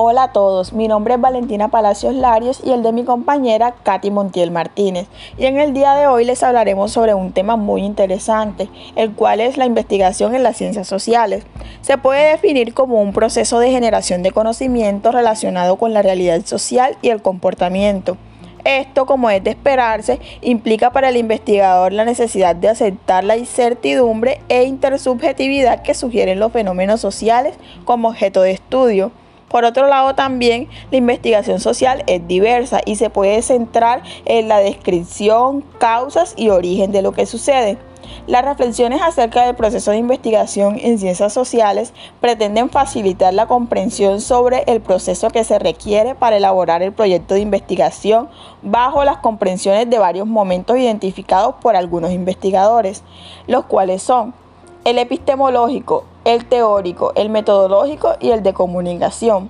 Hola a todos, mi nombre es Valentina Palacios Larios y el de mi compañera Katy Montiel Martínez. Y en el día de hoy les hablaremos sobre un tema muy interesante, el cual es la investigación en las ciencias sociales. Se puede definir como un proceso de generación de conocimiento relacionado con la realidad social y el comportamiento. Esto, como es de esperarse, implica para el investigador la necesidad de aceptar la incertidumbre e intersubjetividad que sugieren los fenómenos sociales como objeto de estudio. Por otro lado, también la investigación social es diversa y se puede centrar en la descripción, causas y origen de lo que sucede. Las reflexiones acerca del proceso de investigación en ciencias sociales pretenden facilitar la comprensión sobre el proceso que se requiere para elaborar el proyecto de investigación bajo las comprensiones de varios momentos identificados por algunos investigadores, los cuales son el epistemológico, el teórico, el metodológico y el de comunicación.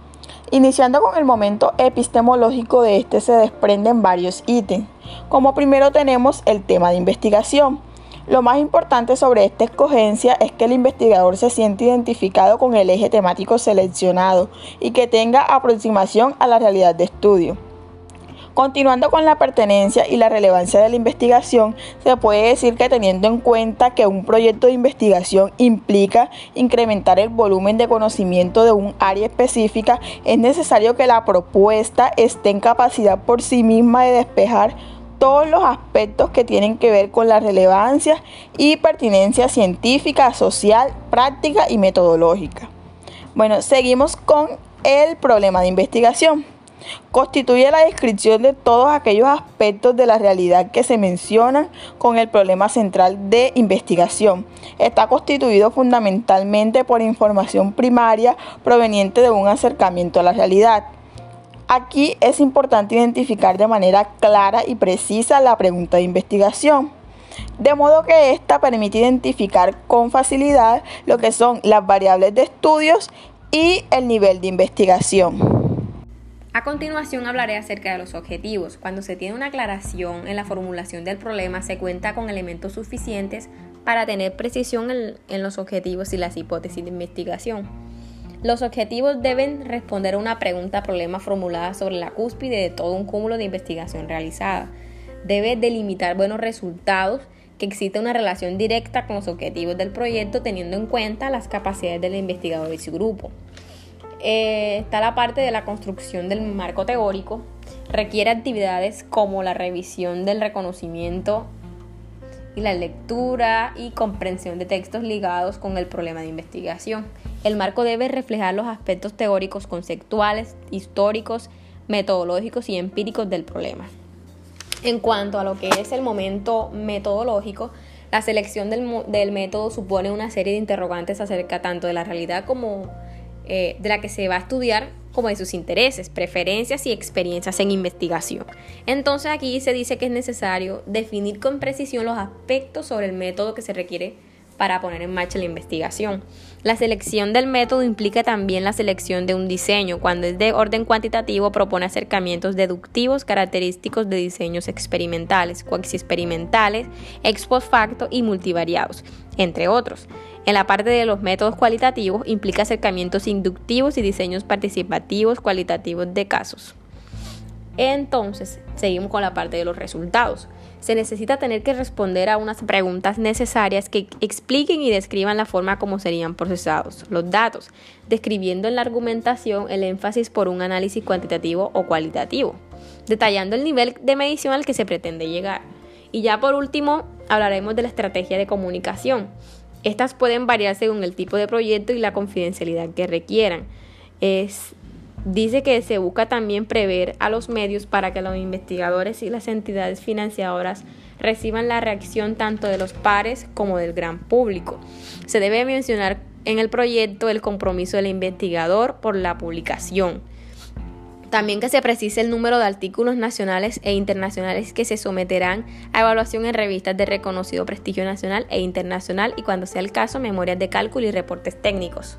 Iniciando con el momento epistemológico de este se desprenden varios ítems. Como primero tenemos el tema de investigación. Lo más importante sobre esta escogencia es que el investigador se siente identificado con el eje temático seleccionado y que tenga aproximación a la realidad de estudio. Continuando con la pertenencia y la relevancia de la investigación, se puede decir que teniendo en cuenta que un proyecto de investigación implica incrementar el volumen de conocimiento de un área específica, es necesario que la propuesta esté en capacidad por sí misma de despejar todos los aspectos que tienen que ver con la relevancia y pertinencia científica, social, práctica y metodológica. Bueno, seguimos con el problema de investigación. Constituye la descripción de todos aquellos aspectos de la realidad que se mencionan con el problema central de investigación. Está constituido fundamentalmente por información primaria proveniente de un acercamiento a la realidad. Aquí es importante identificar de manera clara y precisa la pregunta de investigación de modo que ésta permite identificar con facilidad lo que son las variables de estudios y el nivel de investigación. A continuación hablaré acerca de los objetivos. Cuando se tiene una aclaración en la formulación del problema, se cuenta con elementos suficientes para tener precisión en, los objetivos y las hipótesis de investigación. Los objetivos deben responder a una pregunta problema formulada sobre la cúspide de todo un cúmulo de investigación realizada. Debe delimitar buenos resultados, que exista una relación directa con los objetivos del proyecto teniendo en cuenta las capacidades del investigador y su grupo. Eh, está la parte de la construcción del marco teórico. Requiere actividades como la revisión del reconocimiento y la lectura y comprensión de textos ligados con el problema de investigación. El marco debe reflejar los aspectos teóricos, conceptuales, históricos, metodológicos y empíricos del problema. En cuanto a lo que es el momento metodológico, la selección del, del método supone una serie de interrogantes acerca tanto de la realidad como eh, de la que se va a estudiar como de sus intereses, preferencias y experiencias en investigación. Entonces aquí se dice que es necesario definir con precisión los aspectos sobre el método que se requiere para poner en marcha la investigación. La selección del método implica también la selección de un diseño. Cuando es de orden cuantitativo, propone acercamientos deductivos característicos de diseños experimentales, coexperimentales, ex post facto y multivariados, entre otros. En la parte de los métodos cualitativos implica acercamientos inductivos y diseños participativos cualitativos de casos. Entonces, seguimos con la parte de los resultados. Se necesita tener que responder a unas preguntas necesarias que expliquen y describan la forma como serían procesados los datos, describiendo en la argumentación el énfasis por un análisis cuantitativo o cualitativo, detallando el nivel de medición al que se pretende llegar. Y ya por último, hablaremos de la estrategia de comunicación. Estas pueden variar según el tipo de proyecto y la confidencialidad que requieran. Es, dice que se busca también prever a los medios para que los investigadores y las entidades financiadoras reciban la reacción tanto de los pares como del gran público. Se debe mencionar en el proyecto el compromiso del investigador por la publicación también que se precise el número de artículos nacionales e internacionales que se someterán a evaluación en revistas de reconocido prestigio nacional e internacional y cuando sea el caso, memorias de cálculo y reportes técnicos.